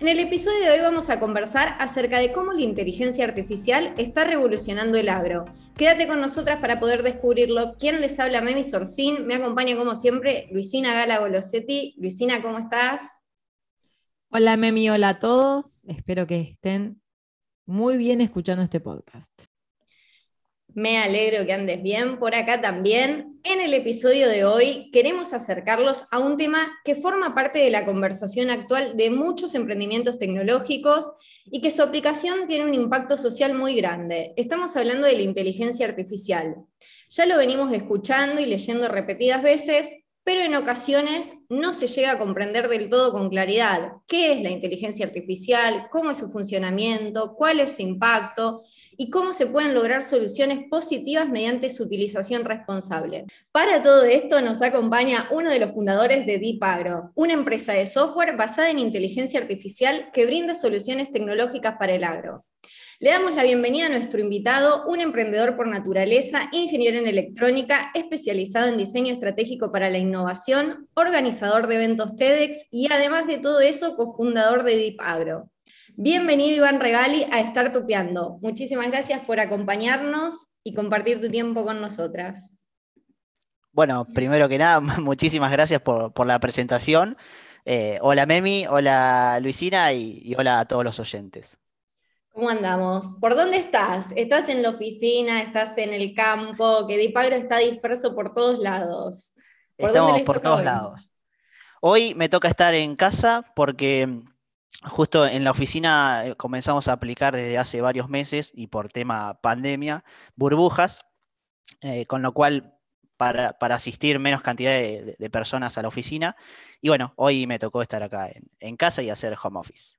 En el episodio de hoy vamos a conversar acerca de cómo la inteligencia artificial está revolucionando el agro. Quédate con nosotras para poder descubrirlo. ¿Quién les habla? Memi Sorcín. Me acompaña como siempre Luisina Gala Golosetti. Luisina, ¿cómo estás? Hola Memi, hola a todos. Espero que estén muy bien escuchando este podcast. Me alegro que andes bien por acá también. En el episodio de hoy queremos acercarlos a un tema que forma parte de la conversación actual de muchos emprendimientos tecnológicos y que su aplicación tiene un impacto social muy grande. Estamos hablando de la inteligencia artificial. Ya lo venimos escuchando y leyendo repetidas veces, pero en ocasiones no se llega a comprender del todo con claridad qué es la inteligencia artificial, cómo es su funcionamiento, cuál es su impacto y cómo se pueden lograr soluciones positivas mediante su utilización responsable. Para todo esto nos acompaña uno de los fundadores de DeepAgro, una empresa de software basada en inteligencia artificial que brinda soluciones tecnológicas para el agro. Le damos la bienvenida a nuestro invitado, un emprendedor por naturaleza, ingeniero en electrónica, especializado en diseño estratégico para la innovación, organizador de eventos TEDx y además de todo eso, cofundador de DeepAgro. Bienvenido Iván Regali a Estar Tupeando. Muchísimas gracias por acompañarnos y compartir tu tiempo con nosotras. Bueno, primero que nada, muchísimas gracias por, la presentación. Eh, hola Memi, hola Luisina y, hola a todos los oyentes. ¿Cómo andamos? ¿Por dónde estás? ¿Estás en la oficina? ¿Estás en el campo? Que Dipagro está disperso por todos lados. ¿Por Estamos por todos lados. Hoy me toca estar en casa porque justo en la oficina eh, comenzamos a aplicar desde hace varios meses y por tema pandemia, burbujas, eh, con lo cual para, asistir menos cantidad de, personas a la oficina. Y bueno, hoy me tocó estar acá en, casa y hacer home office.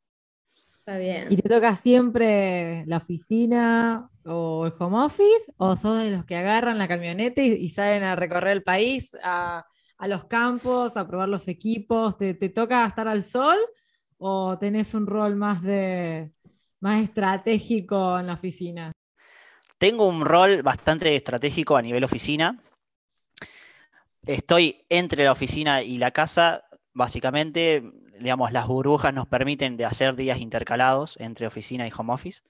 Está bien. ¿Y te toca siempre la oficina o el home office? ¿O sos de los que agarran la camioneta y, salen a recorrer el país, a, los campos, a probar los equipos? ¿Te, te toca estar al sol? O tenés un rol más de más estratégico en la oficina? Tengo un rol bastante estratégico a nivel oficina. Estoy entre la oficina y la casa, básicamente, digamos, las burbujas nos permiten de hacer días intercalados entre oficina y home office,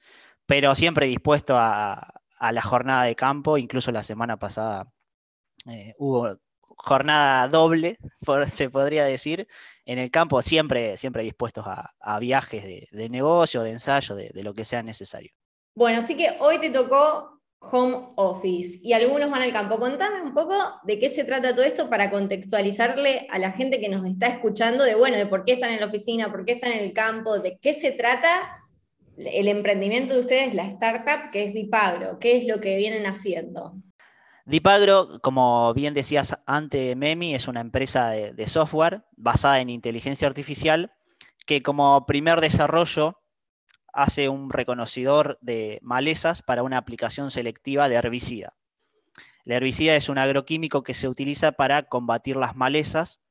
pero siempre dispuesto a, la jornada de campo, incluso la semana pasada eh, hubo jornada doble, se podría decir, en el campo, siempre, siempre dispuestos a, viajes de, negocio, de ensayo, de, lo que sea necesario. Bueno, así que hoy te tocó home office y algunos van al campo. Contame un poco de qué se trata todo esto para contextualizarle a la gente que nos está escuchando de, bueno, de por qué están en la oficina, por qué están en el campo, de qué se trata el emprendimiento de ustedes, la startup que es Dipagro, qué es lo que vienen haciendo. Dipagro, como bien decías antes, Memi, es una empresa de, software basada en inteligencia artificial que como primer desarrollo hace un reconocedor de malezas para una aplicación selectiva de herbicida. El herbicida es un agroquímico que se utiliza para combatir las malezas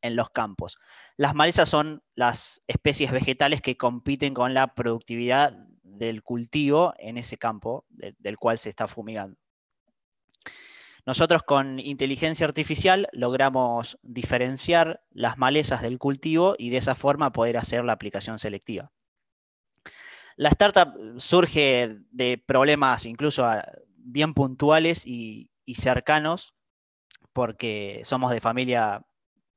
en los campos. Las malezas son las especies vegetales que compiten con la productividad del cultivo en ese campo del cual se está fumigando. Nosotros con inteligencia artificial logramos diferenciar las malezas del cultivo y de esa forma poder hacer la aplicación selectiva. La startup surge de problemas incluso ah, bien puntuales y, cercanos, porque somos de familia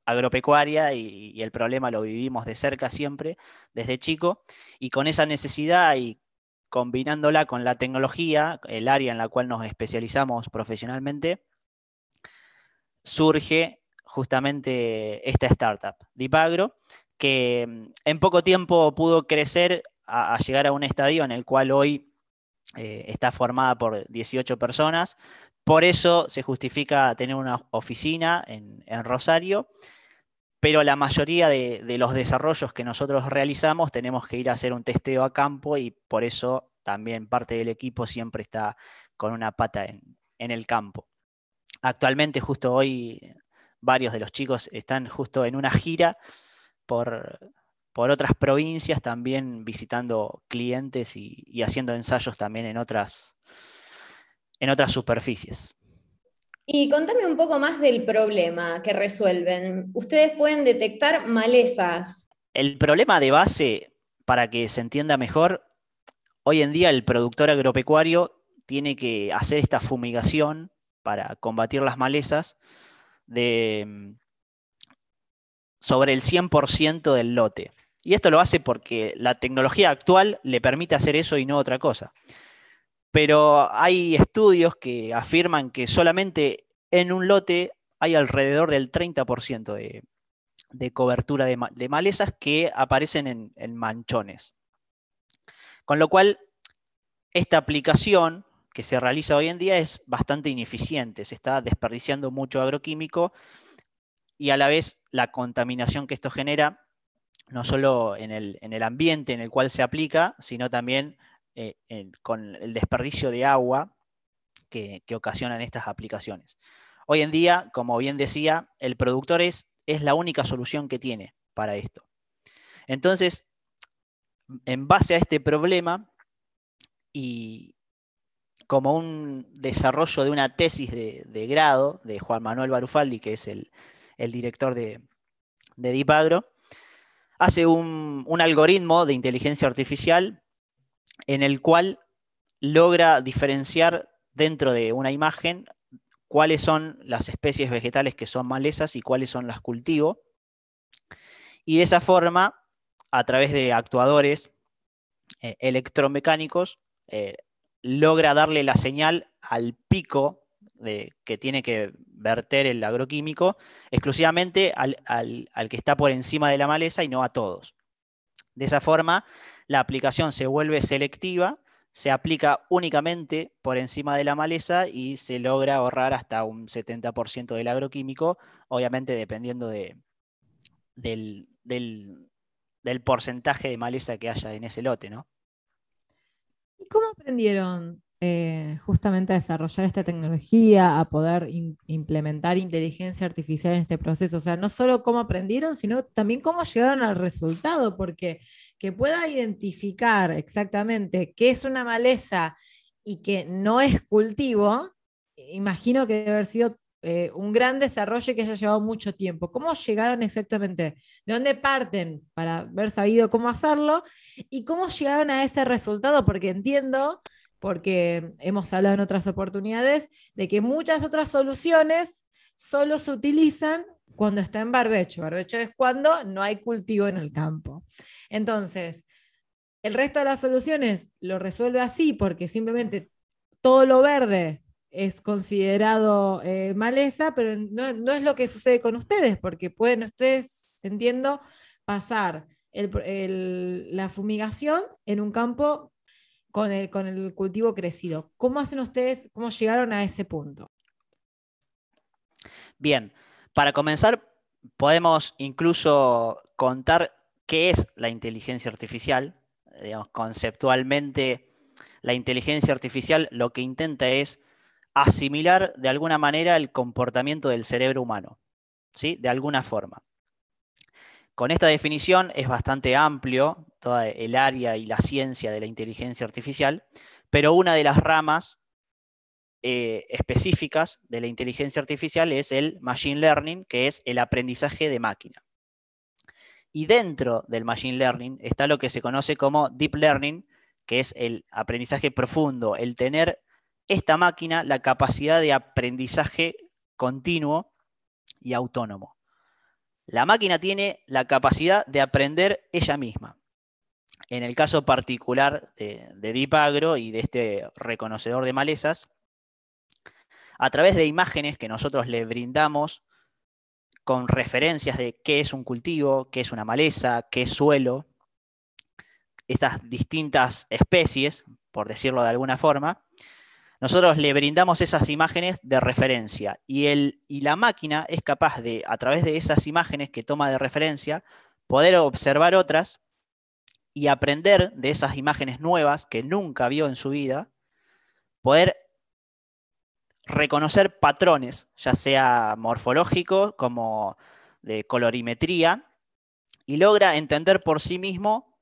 agropecuaria y, el problema lo vivimos de cerca siempre, desde chico, y con esa necesidad y combinándola con la tecnología, el área en la cual nos especializamos profesionalmente, surge justamente esta startup, Dipagro, que mm, en poco tiempo pudo crecer a, llegar a un estadio en el cual hoy eh, está formada por 18 personas. Por eso se justifica tener una oficina en, Rosario, pero la mayoría de, los desarrollos que nosotros realizamos tenemos que ir a hacer un testeo a campo y por eso también parte del equipo siempre está con una pata en, el campo. Actualmente, justo hoy, varios de los chicos están justo en una gira por, otras provincias, también visitando clientes y, haciendo ensayos también en otras, superficies. Y contame un poco más del problema que resuelven. Ustedes pueden detectar malezas. El problema de base, para que se entienda mejor, hoy en día el productor agropecuario tiene que hacer esta fumigación para combatir las malezas sobre el 100% del lote. Y esto lo hace porque la tecnología actual le permite hacer eso y no otra cosa pero hay estudios que afirman que solamente en un lote hay alrededor del 30% de, cobertura de, malezas que aparecen en, manchones. Con lo cual, esta aplicación que se realiza hoy en día es bastante ineficiente, se está desperdiciando mucho agroquímico y a la vez la contaminación que esto genera, no solo en el ambiente en el cual se aplica, sino también eh, con el desperdicio de agua que, ocasionan estas aplicaciones. Hoy en día, como bien decía, el productor es, es la única solución que tiene para esto. Entonces, en base a este problema y como un desarrollo de una tesis de, grado de Juan Manuel Barufaldi, que es el, director de, de hace un, un, algoritmo de inteligencia artificial en el cual logra diferenciar dentro de una imagen cuáles son las especies vegetales que son malezas y cuáles son las cultivo. Y de esa forma, a través de actuadores eh, electromecánicos, eh, logra darle la señal al pico que tiene que verter el agroquímico exclusivamente al, al que está por encima de la maleza y no a todos. De esa forma, la aplicación se vuelve selectiva, se aplica únicamente por encima de la maleza y se logra ahorrar hasta un 70% del agroquímico, obviamente dependiendo de, del, porcentaje de maleza que haya en ese lote, ¿no? ¿Y cómo aprendieron eh, justamente a desarrollar esta tecnología, a poder implementar inteligencia artificial en este proceso? O sea, no solo cómo aprendieron, sino también cómo llegaron al resultado, porque que pueda identificar exactamente qué es una maleza y que no es cultivo, imagino que debe haber sido eh, un gran desarrollo que haya llevado mucho tiempo. ¿Cómo llegaron exactamente? ¿De dónde parten para haber sabido cómo hacerlo? ¿Y cómo llegaron a ese resultado? Porque entiendo, porque hemos hablado en otras oportunidades, de que muchas otras soluciones solo se utilizan cuando está en barbecho. Barbecho es cuando no hay cultivo en el campo. Entonces, el resto de las soluciones lo resuelve así porque simplemente todo lo verde es considerado eh, maleza, pero no, es lo que sucede con ustedes, porque pueden ustedes, entiendo, pasar la fumigación en un campo con el, con el cultivo crecido. ¿Cómo hacen ustedes, cómo llegaron a ese punto? Bien, para comenzar, podemos incluso contar qué es la inteligencia artificial. Digamos, conceptualmente, la inteligencia artificial lo que intenta es asimilar de alguna manera el comportamiento del cerebro humano, ¿sí? de alguna forma. Con esta definición es bastante amplio todo el área y la ciencia de la inteligencia artificial, pero una de las ramas eh, específicas de la inteligencia artificial es el machine learning, que es el aprendizaje de máquina. Y dentro del Machine Learning está lo que se conoce como Deep Learning, que es el aprendizaje profundo, el tener esta máquina la capacidad de aprendizaje continuo y autónomo. La máquina tiene la capacidad de aprender ella misma. En el caso particular de, de Deep Agro y de este reconocedor de malezas, a través de imágenes que nosotros le brindamos con referencias de qué es un cultivo, qué es una maleza, qué es suelo, estas distintas especies, por decirlo de alguna forma, nosotros le brindamos esas imágenes de referencia. Y, el, y la máquina es capaz de, a través de esas imágenes que toma de referencia, poder observar otras y aprender de esas imágenes nuevas que nunca vio en su vida, poder reconocer patrones, ya sea morfológicos como de colorimetría, y logra entender por sí mismo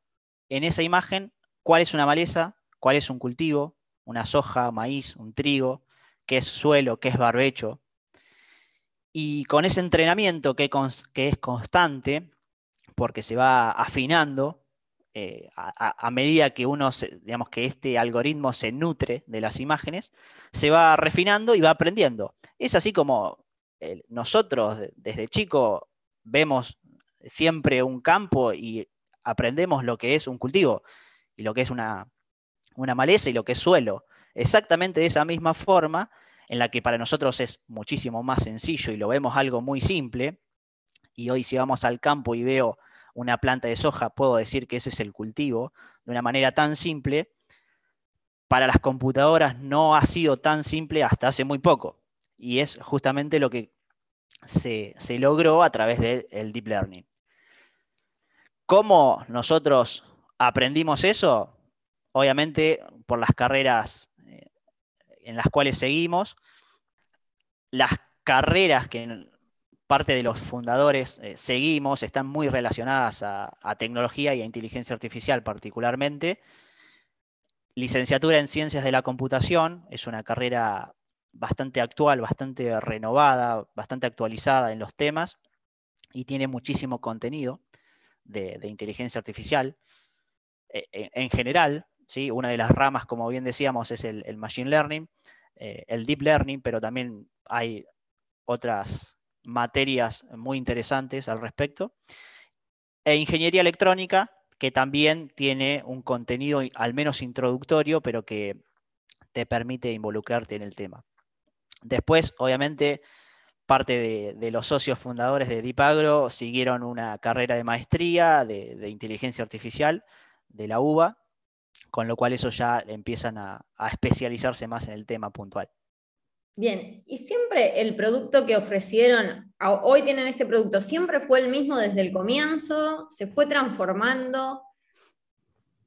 en esa imagen cuál es una maleza, cuál es un cultivo, una soja, maíz, un trigo, qué es suelo, qué es barbecho. Y con ese entrenamiento que, es constante, porque se va afinando eh, a, medida que uno, digamos que este algoritmo se nutre de las imágenes, se va refinando y va aprendiendo. Es así como nosotros desde chico vemos siempre un campo y aprendemos lo que es un cultivo y lo que es una, una maleza y lo que es suelo. Exactamente de esa misma forma, en la que para nosotros es muchísimo más sencillo y lo vemos algo muy simple, y hoy si vamos al campo y veo una planta de soja, puedo decir que ese es el cultivo, de una manera tan simple, para las computadoras no ha sido tan simple hasta hace muy poco. Y es justamente lo que se, logró a través del Deep Learning. ¿Cómo nosotros aprendimos eso? Obviamente por las carreras eh, en las cuales seguimos. Las carreras que parte de los fundadores eh, seguimos están muy relacionadas a, tecnología y a inteligencia artificial particularmente. Licenciatura en Ciencias de la Computación es una carrera bastante actual, bastante renovada, bastante actualizada en los temas y tiene muchísimo contenido de, inteligencia artificial. E, e, en general, ¿sí? una de las ramas, como bien decíamos, es el, Machine Learning, eh, el Deep Learning, pero también hay otras materias muy interesantes al respecto. E ingeniería electrónica, que también tiene un contenido al menos introductorio, pero que te permite involucrarte en el tema. Después, obviamente, parte de, los socios fundadores de Dipagro siguieron una carrera de maestría de, inteligencia artificial de la UBA, con lo cual eso ya empiezan a especializarse más en el tema puntual. Bien, y siempre el producto que ofrecieron, hoy tienen este producto, siempre fue el mismo desde el comienzo, se fue transformando,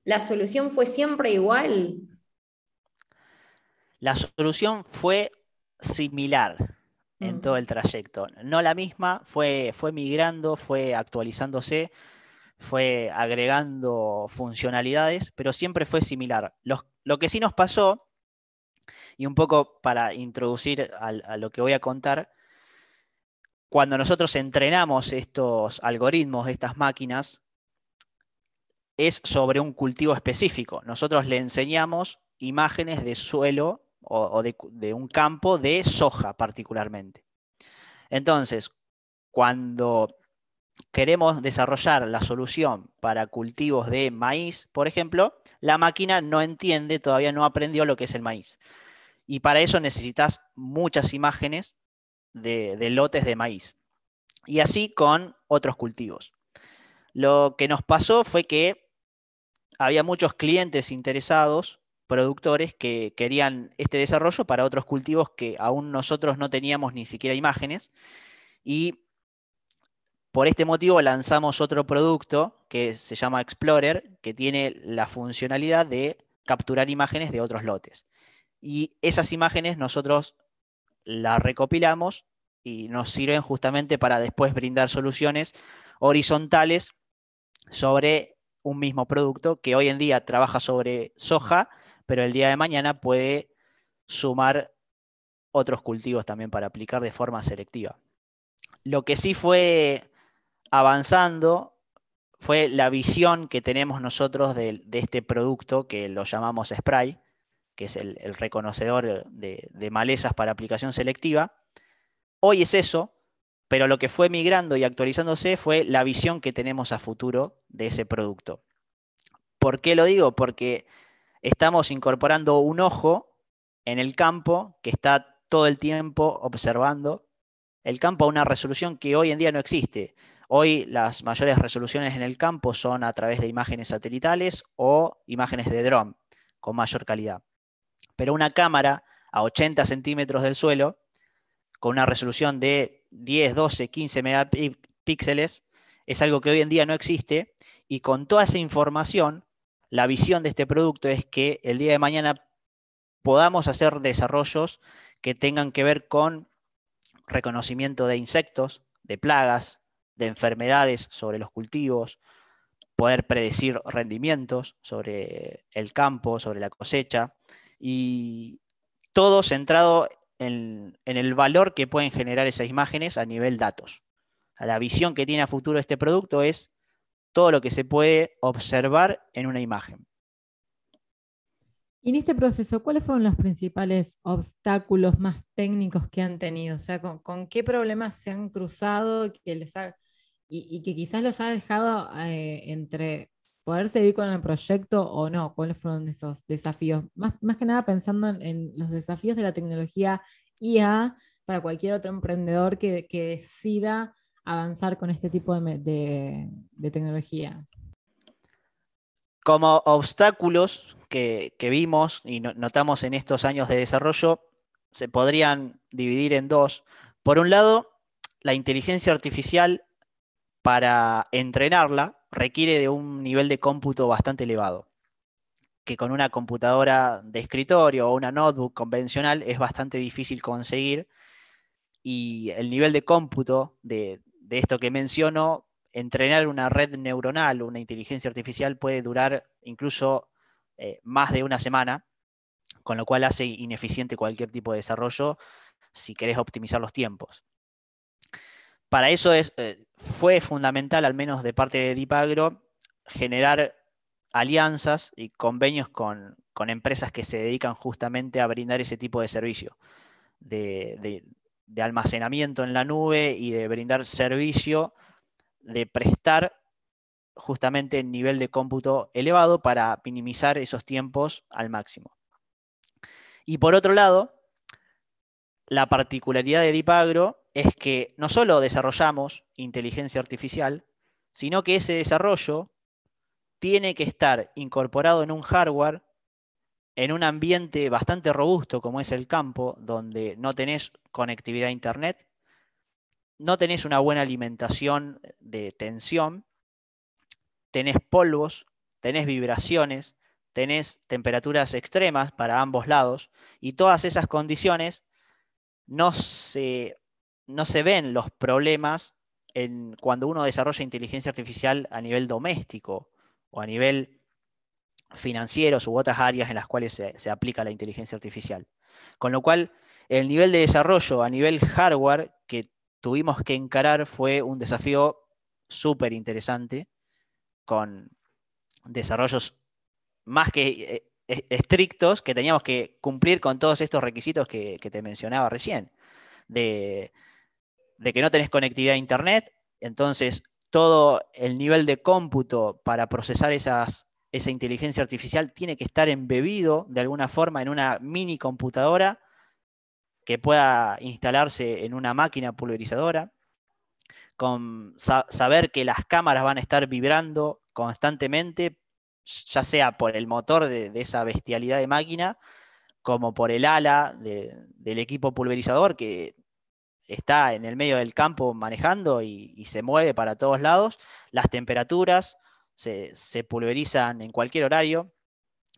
la solución fue siempre igual. La solución fue similar en mm. todo el trayecto, no la misma, fue, fue migrando, fue actualizándose, fue agregando funcionalidades, pero siempre fue similar. lo que sí nos pasó y un poco para introducir a, lo que voy a contar, cuando nosotros entrenamos estos algoritmos, estas máquinas, es sobre un cultivo específico. Nosotros le enseñamos imágenes de suelo o, de, de, un campo de soja particularmente. Entonces, cuando queremos desarrollar la solución para cultivos de maíz, por ejemplo, la máquina no entiende, todavía no aprendió lo que es el maíz. Y para eso necesitas muchas imágenes de, lotes de maíz. Y así con otros cultivos. Lo que nos pasó fue que había muchos clientes interesados, productores, que querían este desarrollo para otros cultivos que aún nosotros no teníamos ni siquiera imágenes. Y por este motivo lanzamos otro producto que se llama Explorer, que tiene la funcionalidad de capturar imágenes de otros lotes. Y esas imágenes nosotros las recopilamos y nos sirven justamente para después brindar soluciones horizontales sobre un mismo producto que hoy en día trabaja sobre soja, pero el día de mañana puede sumar otros cultivos también para aplicar de forma selectiva. Lo que sí fue avanzando fue la visión que tenemos nosotros de, de este producto que lo llamamos spray, que es el, reconocedor de, malezas para aplicación selectiva. Hoy es eso, pero lo que fue migrando y actualizándose fue la visión que tenemos a futuro de ese producto. ¿Por qué lo digo? Porque estamos incorporando un ojo en el campo que está todo el tiempo observando el campo a una resolución que hoy en día no existe. Hoy las mayores resoluciones en el campo son a través de imágenes satelitales o imágenes de dron con mayor calidad. Pero una cámara a 80 centímetros del suelo, con una resolución de 10, 12, 15 megapíxeles, es algo que hoy en día no existe. Y con toda esa información, la visión de este producto es que el día de mañana podamos hacer desarrollos que tengan que ver con reconocimiento de insectos, de plagas, de enfermedades sobre los cultivos, poder predecir rendimientos sobre el campo, sobre la cosecha, y todo centrado en, el valor que pueden generar esas imágenes a nivel datos. La visión que tiene a futuro este producto es todo lo que se puede observar en una imagen. Y en este proceso, ¿cuáles fueron los principales obstáculos más técnicos que han tenido? O sea, ¿con, qué problemas se han cruzado que les y, que quizás los ha dejado eh, entre poder seguir con el proyecto o no? ¿Cuáles fueron esos desafíos? Más, más que nada pensando en, los desafíos de la tecnología IA para cualquier otro emprendedor que, decida avanzar con este tipo de tecnología. Como obstáculos que, vimos y notamos en estos años de desarrollo, se podrían dividir en dos. Por un lado, la inteligencia artificial para entrenarla requiere de un nivel de cómputo bastante elevado, que con una computadora de escritorio o una notebook convencional es bastante difícil conseguir y el nivel de cómputo de, esto que menciono entrenar una red neuronal una inteligencia artificial puede durar incluso eh, más de una semana, con lo cual hace ineficiente cualquier tipo de desarrollo si querés optimizar los tiempos. Para eso es, eh, fue fundamental, al menos de parte de Dipagro, generar alianzas y convenios con, empresas que se dedican justamente a brindar ese tipo de servicio, de almacenamiento en la nube y de brindar servicio de prestar justamente el nivel de cómputo elevado para minimizar esos tiempos al máximo. Y por otro lado, la particularidad de Dipagro es que no solo desarrollamos inteligencia artificial, sino que ese desarrollo tiene que estar incorporado en un hardware, en un ambiente bastante robusto como es el campo, donde no tenés conectividad a Internet, no tenés una buena alimentación de tensión, tenés polvos, tenés vibraciones, tenés temperaturas extremas para ambos lados y todas esas condiciones no se, no se ven los problemas en, cuando uno desarrolla inteligencia artificial a nivel doméstico o a nivel financiero u otras áreas en las cuales se, aplica la inteligencia artificial. Con lo cual, el nivel de desarrollo a nivel hardware que tuvimos que encarar fue un desafío súper interesante, con desarrollos más que eh, eh, estrictos, que teníamos que cumplir con todos estos requisitos que, te mencionaba recién, de, que no tenés conectividad a Internet, entonces todo el nivel de cómputo para procesar esa inteligencia artificial tiene que estar embebido de alguna forma en una mini computadora que pueda instalarse en una máquina pulverizadora, con saber que las cámaras van a estar vibrando constantemente, ya sea por el motor de, esa bestialidad de máquina, como por el ala del equipo pulverizador que está en el medio del campo manejando y, se mueve para todos lados. Las temperaturas se, pulverizan en cualquier horario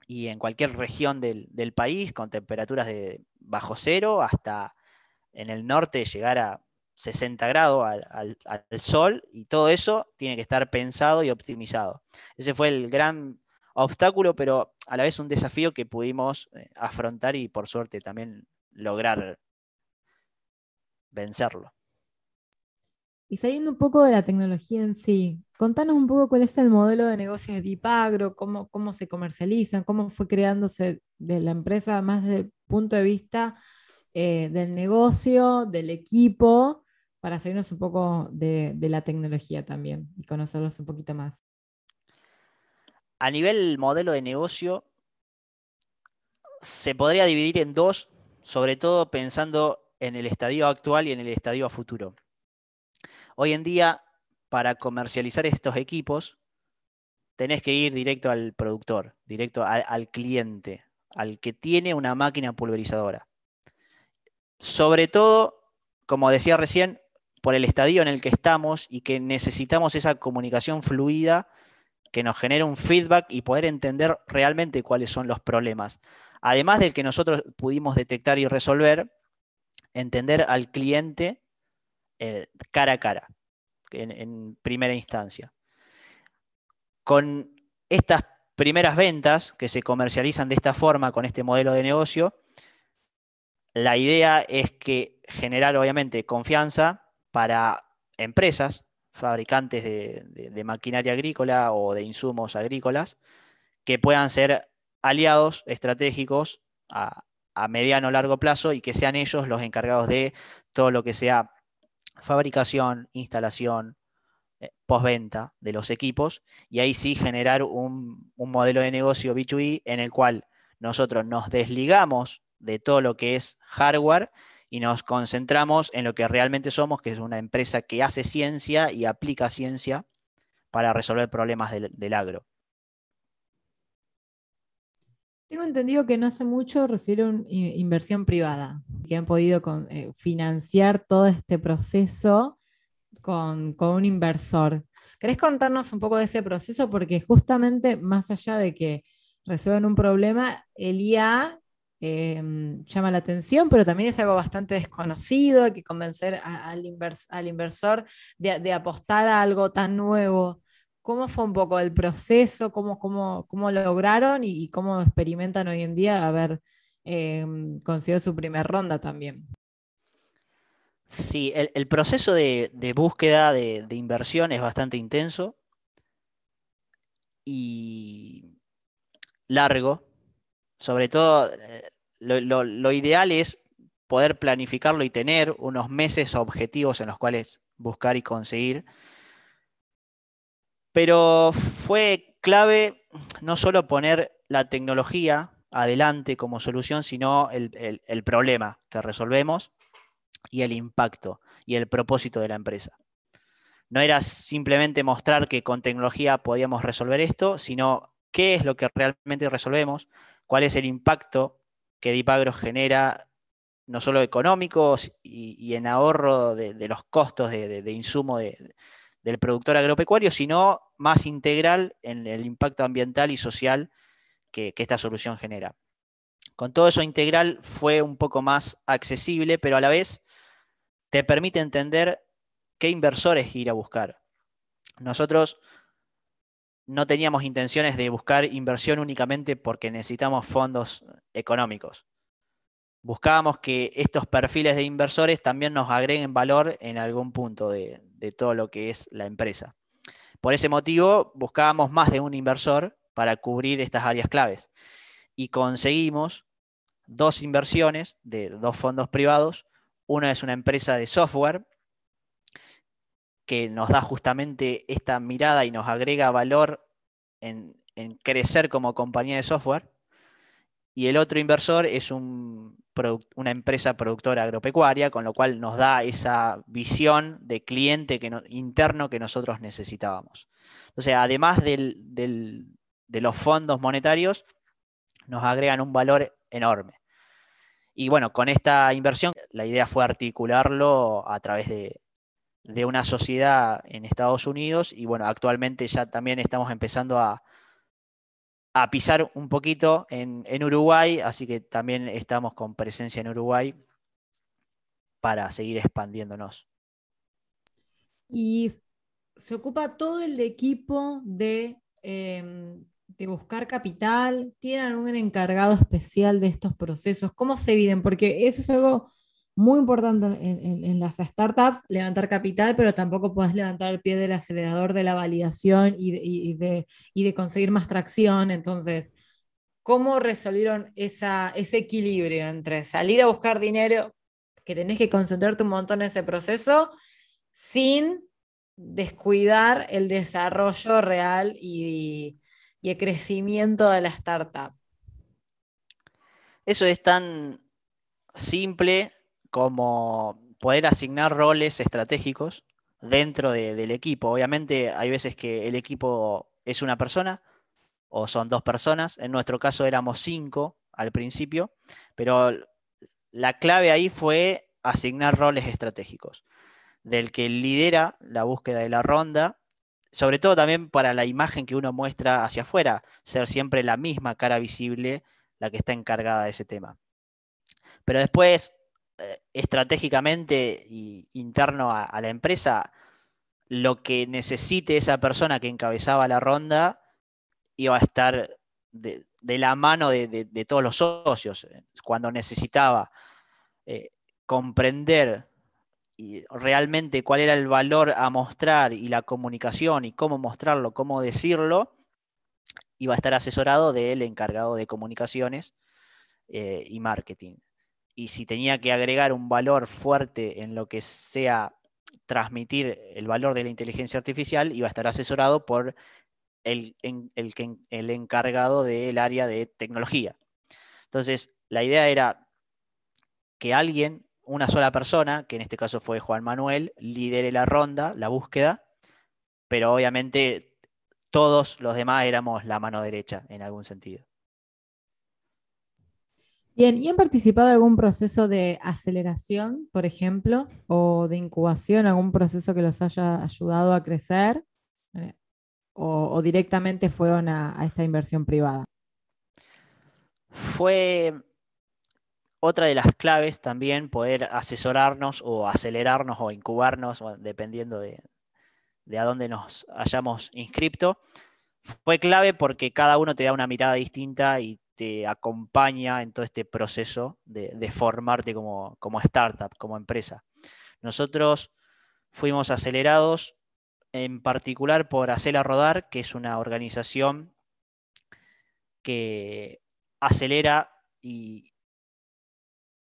y en cualquier región del, país con temperaturas de bajo cero hasta en el norte llegar a 60 grados al, sol y todo eso tiene que estar pensado y optimizado. Ese fue el gran obstáculo, pero a la vez un desafío que pudimos eh, afrontar y por suerte también lograr vencerlo. Y saliendo un poco de la tecnología en sí, contanos un poco cuál es el modelo de negocio de Dipagro, cómo, cómo se comercializan, cómo fue creándose de la empresa más desde el punto de vista eh, del negocio, del equipo, para seguirnos un poco de, de la tecnología también y conocerlos un poquito más. A nivel modelo de negocio, se podría dividir en dos, sobre todo pensando en el estadio actual y en el estadio a futuro. Hoy en día, para comercializar estos equipos, tenés que ir directo al productor, directo al, cliente, al que tiene una máquina pulverizadora. Sobre todo, como decía recién, por el estadio en el que estamos y que necesitamos esa comunicación fluida que nos genere un feedback y poder entender realmente cuáles son los problemas. Además del que nosotros pudimos detectar y resolver, entender al cliente eh, cara a cara, en, primera instancia. Con estas primeras ventas que se comercializan de esta forma, con este modelo de negocio, la idea es que generar obviamente confianza para empresas, fabricantes de, maquinaria agrícola o de insumos agrícolas, que puedan ser aliados estratégicos a, a mediano o largo plazo y que sean ellos los encargados de todo lo que sea fabricación, instalación, eh, postventa de los equipos y ahí sí generar un, modelo de negocio B2B en el cual nosotros nos desligamos de todo lo que es hardware y nos concentramos en lo que realmente somos, que es una empresa que hace ciencia y aplica ciencia para resolver problemas del agro. Tengo entendido que no hace mucho recibieron inversión privada, que han podido eh, financiar todo este proceso con, un inversor. ¿Querés contarnos un poco de ese proceso? Porque justamente más allá de que resuelvan un problema, el IA em, llama la atención, pero también es algo bastante desconocido, hay que convencer al, inversor de, apostar a algo tan nuevo. ¿Cómo fue un poco el proceso? ¿Cómo, cómo, lograron y, cómo experimentan hoy en día haber eh, conseguido su primera ronda también? Sí, el, proceso de, búsqueda de, inversión es bastante intenso y largo. Sobre todo, eh, lo, ideal es poder planificarlo y tener unos meses objetivos en los cuales buscar y conseguir pero fue clave no solo poner la tecnología adelante como solución, sino el, problema que resolvemos y el impacto y el propósito de la empresa. No era simplemente mostrar que con tecnología podíamos resolver esto, sino qué es lo que realmente resolvemos, cuál es el impacto que Dipagro genera, no solo económicos y, en ahorro de, los costos de, de insumo de, del productor agropecuario, sino más integral en el impacto ambiental y social que, esta solución genera. Con todo eso integral fue un poco más accesible, pero a la vez te permite entender qué inversores ir a buscar. Nosotros no teníamos intenciones de buscar inversión únicamente porque necesitamos fondos económicos. Buscábamos que estos perfiles de inversores también nos agreguen valor en algún punto de, de todo lo que es la empresa. Por ese motivo, buscábamos más de un inversor para cubrir estas áreas claves y conseguimos dos inversiones de dos fondos privados. Una es una empresa de software que nos da justamente esta mirada y nos agrega valor en, crecer como compañía de software. Y el otro inversor es un una empresa productora agropecuaria, con lo cual nos da esa visión de cliente que interno que nosotros necesitábamos. Entonces, además de los fondos monetarios, nos agregan un valor enorme. Y bueno, con esta inversión, la idea fue articularlo a través de, de una sociedad en Estados Unidos y bueno, actualmente ya también estamos empezando a, a pisar un poquito en, Uruguay, así que también estamos con presencia en Uruguay para seguir expandiéndonos. Y se ocupa todo el equipo de, em, de buscar capital, tienen un encargado especial de estos procesos, ¿cómo se dividen? Porque eso es algo muy importante en, las startups, levantar capital, pero tampoco puedes levantar el pie del acelerador de la validación y de, de, conseguir más tracción. Entonces, ¿cómo resolvieron esa, ese equilibrio entre salir a buscar dinero, que tenés que concentrarte un montón en ese proceso, sin descuidar el desarrollo real y, y el crecimiento de la startup? Eso es tan simple como poder asignar roles estratégicos dentro del equipo. Obviamente hay veces que el equipo es una persona o son dos personas. En nuestro caso éramos cinco al principio, pero la clave ahí fue asignar roles estratégicos. Del que lidera la búsqueda de la ronda, sobre todo también para la imagen que uno muestra hacia afuera, ser siempre la misma cara visible la que está encargada de ese tema. Pero después estratégicamente y interno a, la empresa, lo que necesite esa persona que encabezaba la ronda iba a estar de, la mano de, todos los socios. Cuando necesitaba eh, comprender realmente cuál era el valor a mostrar y la comunicación y cómo mostrarlo, cómo decirlo, iba a estar asesorado del encargado de comunicaciones eh, y marketing. Y si tenía que agregar un valor fuerte en lo que sea transmitir el valor de la inteligencia artificial, iba a estar asesorado por el, el encargado del área de tecnología. Entonces, la idea era que alguien una sola persona, que en este caso fue Juan Manuel, lidere la ronda, la búsqueda, pero obviamente todos los demás éramos la mano derecha en algún sentido. Bien, ¿y han participado en algún proceso de aceleración, por ejemplo, o de incubación, algún proceso que los haya ayudado a crecer? Eh, o, directamente fueron a esta inversión privada? Fue otra de las claves también poder asesorarnos o acelerarnos o incubarnos, dependiendo de, a dónde nos hayamos inscrito. Fue clave porque cada uno te da una mirada distinta y te acompaña en todo este proceso de, formarte como, como, startup, como empresa. Nosotros fuimos acelerados en particular por Hacela Rodar, que es una organización que acelera y,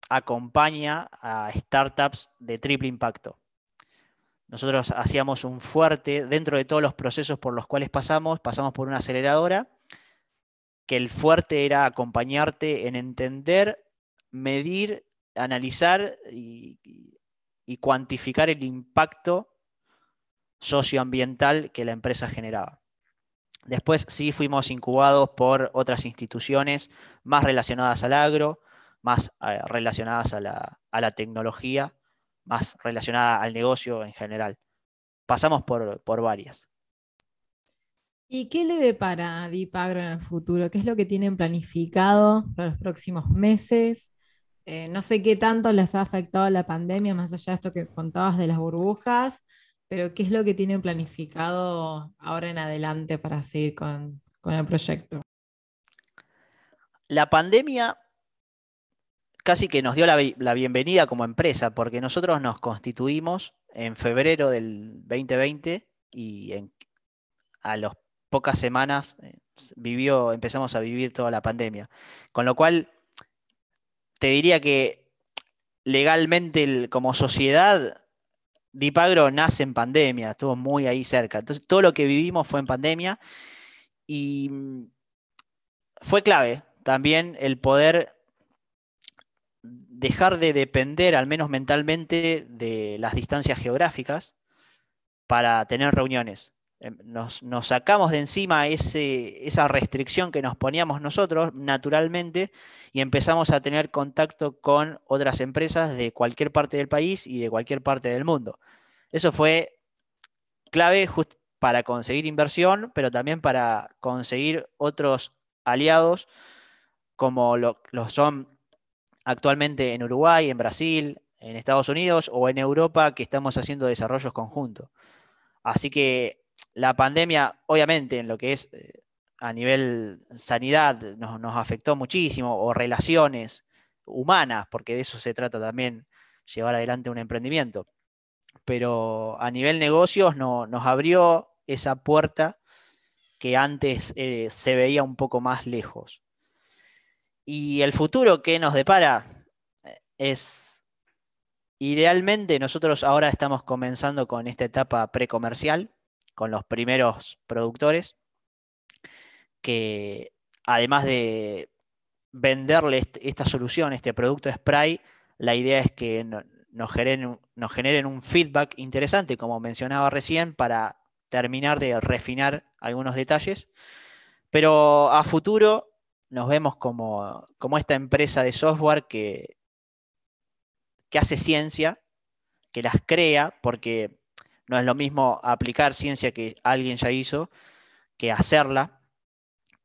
acompaña a startups de triple impacto. Nosotros hacíamos un fuerte, dentro de todos los procesos por los cuales pasamos, pasamos por una aceleradora, que el fuerte era acompañarte en entender, medir, analizar y, cuantificar el impacto socioambiental que la empresa generaba. Después sí fuimos incubados por otras instituciones más relacionadas al agro, más eh, relacionadas a la, tecnología, más relacionadas al negocio en general. Pasamos por, varias. ¿Y qué le depara a Dipagro en el futuro? ¿Qué es lo que tienen planificado para los próximos meses? Eh, no sé qué tanto les ha afectado la pandemia, más allá de esto que contabas de las burbujas, pero ¿qué es lo que tienen planificado ahora en adelante para seguir con, con el proyecto? La pandemia casi que nos dio la, bienvenida como empresa, porque nosotros nos constituimos en febrero del 2020 y a las pocas semanas eh, vivió, empezamos a vivir toda la pandemia. Con lo cual, te diría que legalmente como sociedad, Dipagro nace en pandemia, estuvo muy ahí cerca. Entonces, todo lo que vivimos fue en pandemia y mm, fue clave también el poder dejar de depender, al menos mentalmente, de las distancias geográficas para tener reuniones. Em, nos, sacamos de encima esa restricción que nos poníamos nosotros naturalmente y empezamos a tener contacto con otras empresas de cualquier parte del país y de cualquier parte del mundo. Eso fue clave para conseguir inversión, pero también para conseguir otros aliados como lo, lo son actualmente en Uruguay, en Brasil, en Estados Unidos o en Europa que estamos haciendo desarrollos conjuntos. Así que la pandemia, obviamente, en lo que es eh, a nivel sanidad, nos, afectó muchísimo, o relaciones humanas, porque de eso se trata también, llevar adelante un emprendimiento. Pero a nivel negocios nos abrió esa puerta que antes eh, se veía un poco más lejos. Y el futuro que nos depara eh, es, idealmente nosotros ahora estamos comenzando con esta etapa precomercial, con los primeros productores, que además de venderle esta solución, este producto spray, la idea es que nos generen, nos generen un feedback interesante, como mencionaba recién, para terminar de refinar algunos detalles. Pero a futuro nos vemos como, esta empresa de software que, que hace ciencia, que las crea, porque no es lo mismo aplicar ciencia que alguien ya hizo que hacerla.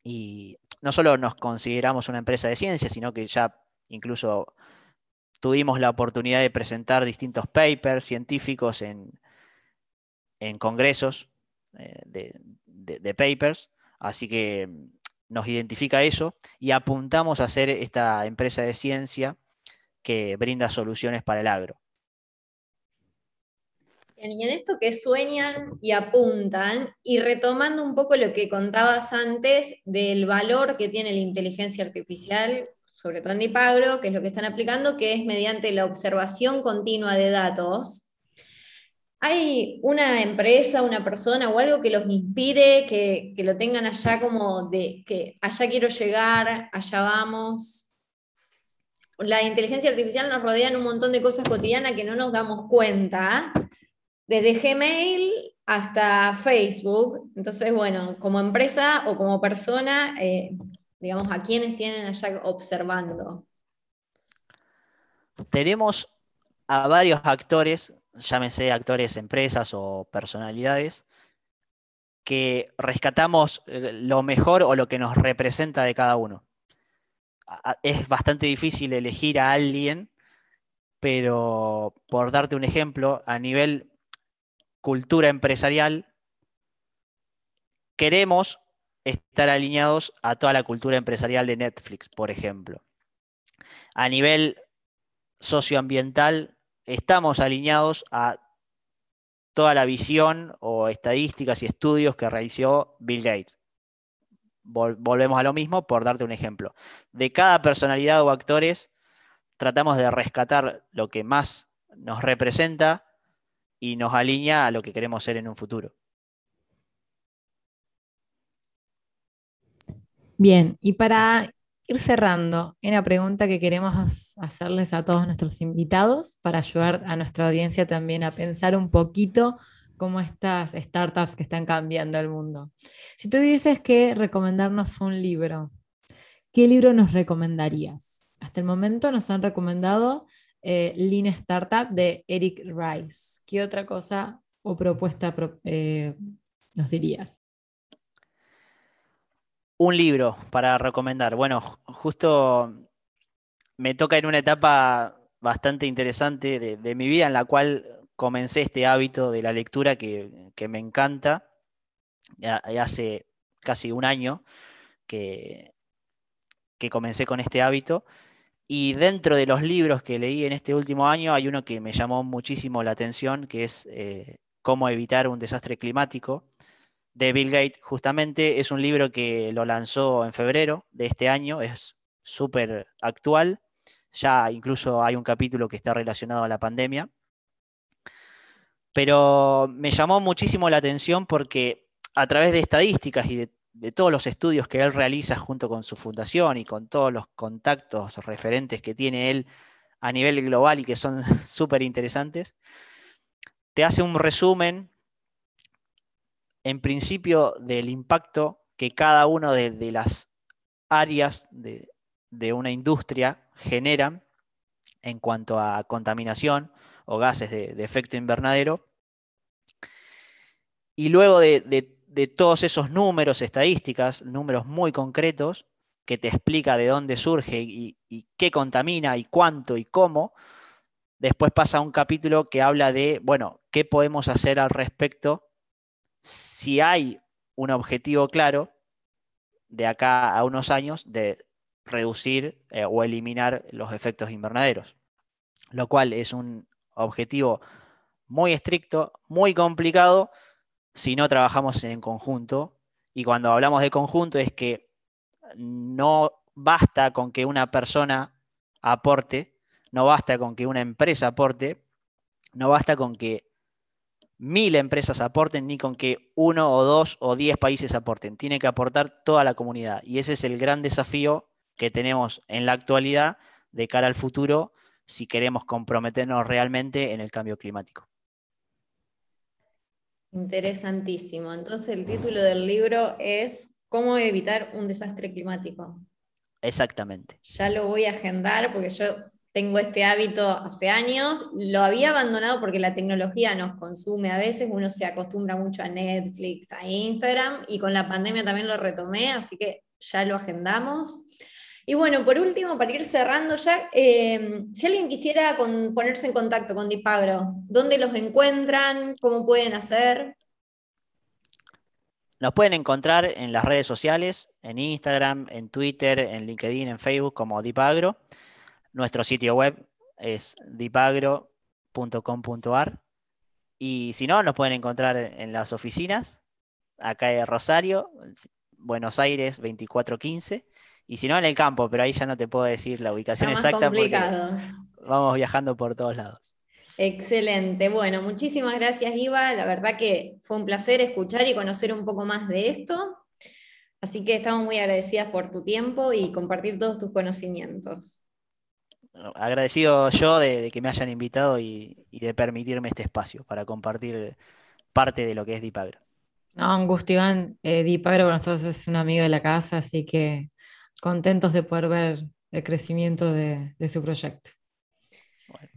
Y no solo nos consideramos una empresa de ciencia, sino que ya incluso tuvimos la oportunidad de presentar distintos papers científicos en, en congresos eh, de, papers, así que nos identifica eso y apuntamos a ser esta empresa de ciencia que brinda soluciones para el agro. Y en esto que sueñan y apuntan, y retomando un poco lo que contabas antes del valor que tiene la inteligencia artificial, sobre todo en Dipagro, que es lo que están aplicando, que es mediante la observación continua de datos, ¿Hay una empresa, una persona o algo que los inspire, que, lo tengan allá como de que allá quiero llegar, allá vamos? La inteligencia artificial nos rodea en un montón de cosas cotidianas que no nos damos cuenta, desde Gmail hasta Facebook. Entonces, bueno, como empresa o como persona, eh, digamos, ¿a quiénes tienen allá observando? Tenemos a varios actores llámese actores, empresas o personalidades, que rescatamos eh, lo mejor o lo que nos representa de cada uno. Es bastante difícil elegir a alguien, pero por darte un ejemplo, a nivel cultura empresarial, queremos estar alineados a toda la cultura empresarial de Netflix, por ejemplo. A nivel socioambiental, estamos alineados a toda la visión o estadísticas y estudios que realizó Bill Gates. volvemos a lo mismo por darte un ejemplo. De cada personalidad o actores tratamos de rescatar lo que más nos representa y nos alinea a lo que queremos ser en un futuro. Bien, y para ir cerrando, una pregunta que queremos hacerles a todos nuestros invitados para ayudar a nuestra audiencia también a pensar un poquito cómo estas startups que están cambiando el mundo. Si tú dices que recomendarnos un libro, ¿qué libro nos recomendarías? Hasta el momento nos han recomendado eh, Lean Startup de Eric Rice. ¿Qué otra cosa o propuesta eh, nos dirías? Un libro para recomendar. Bueno, justo me toca en una etapa bastante interesante de, mi vida en la cual comencé este hábito de la lectura que, me encanta. Ya, hace casi un año que, que comencé con este hábito. Y dentro de los libros que leí en este último año hay uno que me llamó muchísimo la atención, que es eh, Cómo evitar un desastre climático, de Bill Gates, justamente es un libro que lo lanzó en febrero de este año, es súper actual, ya incluso hay un capítulo que está relacionado a la pandemia, pero me llamó muchísimo la atención porque a través de estadísticas y de, todos los estudios que él realiza junto con su fundación y con todos los contactos referentes que tiene él a nivel global y que son súper interesantes, te hace un resumen en principio del impacto que cada una de, las áreas de, una industria generan en cuanto a contaminación o gases de, efecto invernadero. Y luego de, todos esos números, estadísticas, números muy concretos, que te explica de dónde surge y, y, qué contamina y cuánto y cómo, después pasa un capítulo que habla de, bueno, qué podemos hacer al respecto si hay un objetivo claro de acá a unos años de reducir eh, o eliminar los efectos invernaderos, lo cual es un objetivo muy estricto, muy complicado si no trabajamos en conjunto. Y cuando hablamos de conjunto es que no basta con que una persona aporte, no basta con que una empresa aporte, no basta con que mil empresas aporten ni con que uno o dos o diez países aporten. Tiene que aportar toda la comunidad. Y ese es el gran desafío que tenemos en la actualidad de cara al futuro si queremos comprometernos realmente en el cambio climático. Interesantísimo. Entonces el título del libro es ¿Cómo evitar un desastre climático? Exactamente. Ya lo voy a agendar porque yo tengo este hábito hace años, lo había abandonado porque la tecnología nos consume a veces, uno se acostumbra mucho a Netflix, a Instagram, y con la pandemia también lo retomé, así que ya lo agendamos. Y bueno, por último, para ir cerrando ya, eh, si alguien quisiera ponerse en contacto con Dipagro, ¿dónde los encuentran? ¿Cómo pueden hacer? Nos pueden encontrar en las redes sociales, en Instagram, en Twitter, en LinkedIn, en Facebook como Dipagro. Nuestro sitio web es dipagro.com.ar. Y si no, nos pueden encontrar en las oficinas, acá en Rosario, Buenos Aires 2415 y si no, en el campo, pero ahí ya no te puedo decir la ubicación exacta porque vamos viajando por todos lados. Excelente. Bueno, muchísimas gracias, Iva. La verdad que fue un placer escuchar y conocer un poco más de esto. Así que estamos muy agradecidas por tu tiempo y compartir todos tus conocimientos. Agradecido yo de, que me hayan invitado y, de permitirme este espacio para compartir parte de lo que es Dipagro. No, Iván. Eh, Dipagro para nosotros es un amigo de la casa, así que contentos de poder ver el crecimiento de, su proyecto.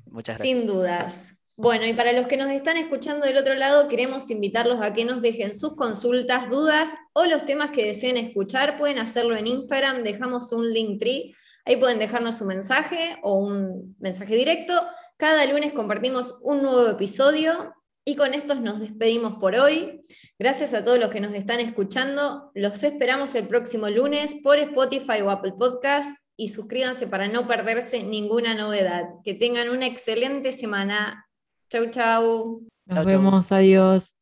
muchas gracias. Sin dudas. Bueno, y para los que nos están escuchando del otro lado, queremos invitarlos a que nos dejen sus consultas, dudas o los temas que deseen escuchar. Pueden hacerlo en Instagram, dejamos un link tree. Ahí pueden dejarnos su mensaje o un mensaje directo. Cada lunes compartimos un nuevo episodio y con estos nos despedimos por hoy. Gracias a todos los que nos están escuchando. Los esperamos el próximo lunes por Spotify o Apple Podcast y suscríbanse para no perderse ninguna novedad. Que tengan una excelente semana. Chau, chau. Nos vemos, adiós.